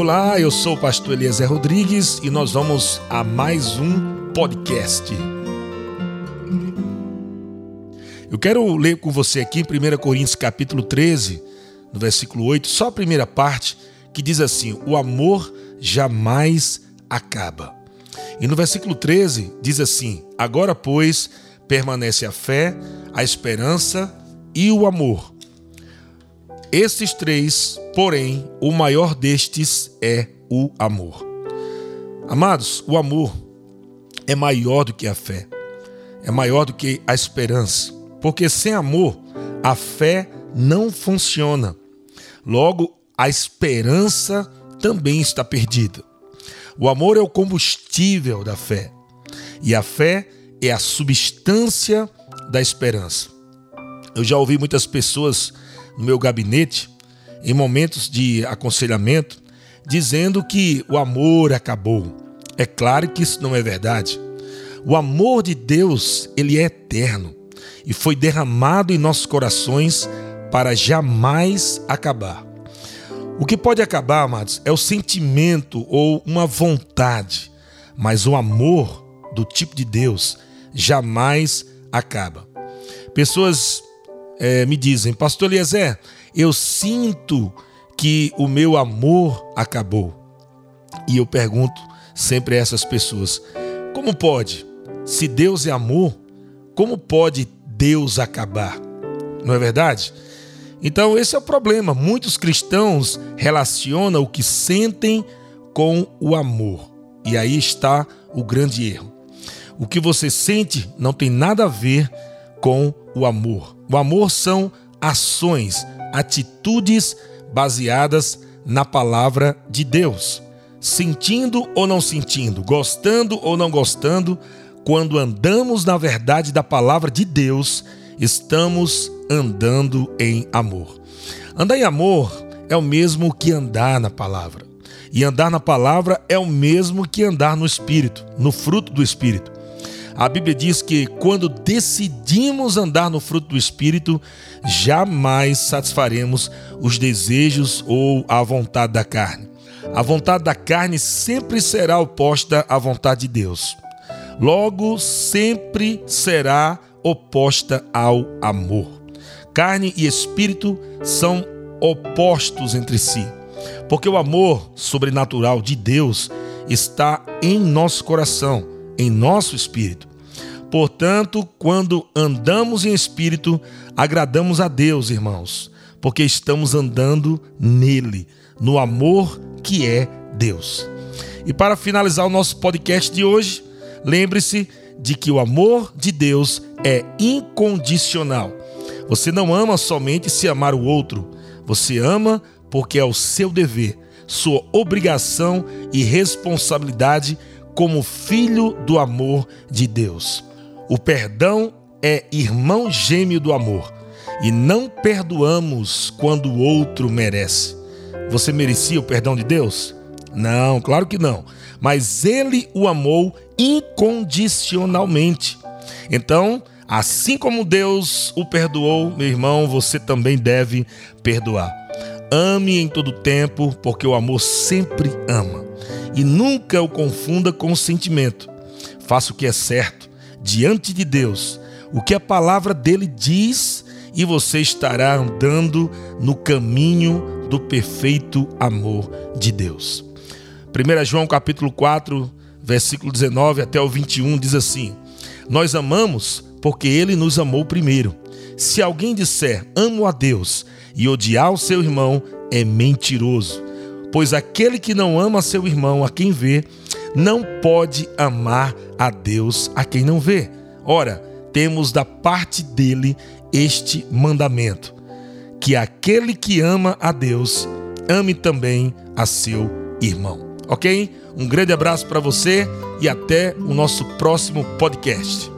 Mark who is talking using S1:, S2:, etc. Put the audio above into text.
S1: Olá, eu sou o pastor Eliezer Rodrigues e nós vamos a mais um podcast. Eu quero ler com você aqui em 1 Coríntios capítulo 13, no versículo 8, só a primeira parte, que diz assim: O amor jamais acaba. E no versículo 13 diz assim: Agora, pois, permanece a fé, a esperança e o amor. Estes três, porém, o maior destes é o amor. Amados, o amor é maior do que a fé, é maior do que a esperança, porque sem amor a fé não funciona. Logo, a esperança também está perdida. O amor é o combustível da fé, e a fé é a substância da esperança. Eu já ouvi muitas pessoas no meu gabinete, em momentos de aconselhamento, dizendo que o amor acabou. É claro que isso não é verdade. O amor de Deus, ele é eterno e foi derramado em nossos corações para jamais acabar. O que pode acabar, amados, é o sentimento ou uma vontade, mas o amor do tipo de Deus jamais acaba. Pessoas é, me dizem, Pastor Eliezer, eu sinto que o meu amor acabou. E eu pergunto sempre a essas pessoas: como pode? Se Deus é amor, como pode Deus acabar? Não é verdade? Então, esse é o problema. Muitos cristãos relacionam o que sentem com o amor. E aí está o grande erro. O que você sente não tem nada a ver com o amor. O amor são ações, atitudes baseadas na palavra de Deus. Sentindo ou não sentindo, gostando ou não gostando, quando andamos na verdade da palavra de Deus, estamos andando em amor. Andar em amor é o mesmo que andar na palavra. E andar na palavra é o mesmo que andar no espírito, no fruto do espírito. A Bíblia diz que quando decidimos andar no fruto do Espírito, jamais satisfaremos os desejos ou a vontade da carne. A vontade da carne sempre será oposta à vontade de Deus. Logo, sempre será oposta ao amor. Carne e espírito são opostos entre si, porque o amor sobrenatural de Deus está em nosso coração, em nosso espírito. Portanto, quando andamos em espírito, agradamos a Deus, irmãos, porque estamos andando nele, no amor que é Deus. E para finalizar o nosso podcast de hoje, lembre-se de que o amor de Deus é incondicional. Você não ama somente se amar o outro, você ama porque é o seu dever, sua obrigação e responsabilidade como filho do amor de Deus. O perdão é irmão gêmeo do amor e não perdoamos quando o outro merece. Você merecia o perdão de Deus? Não, claro que não. Mas ele o amou incondicionalmente. Então, assim como Deus o perdoou, meu irmão, você também deve perdoar. Ame em todo tempo, porque o amor sempre ama. E nunca o confunda com o sentimento. Faça o que é certo diante de Deus o que a palavra dele diz e você estará andando no caminho do perfeito amor de Deus. 1 João capítulo 4, versículo 19 até o 21 diz assim: Nós amamos porque ele nos amou primeiro. Se alguém disser amo a Deus e odiar o seu irmão, é mentiroso. Pois aquele que não ama seu irmão, a quem vê, não pode amar a Deus a quem não vê. Ora, temos da parte dele este mandamento: que aquele que ama a Deus, ame também a seu irmão. Ok? Um grande abraço para você e até o nosso próximo podcast.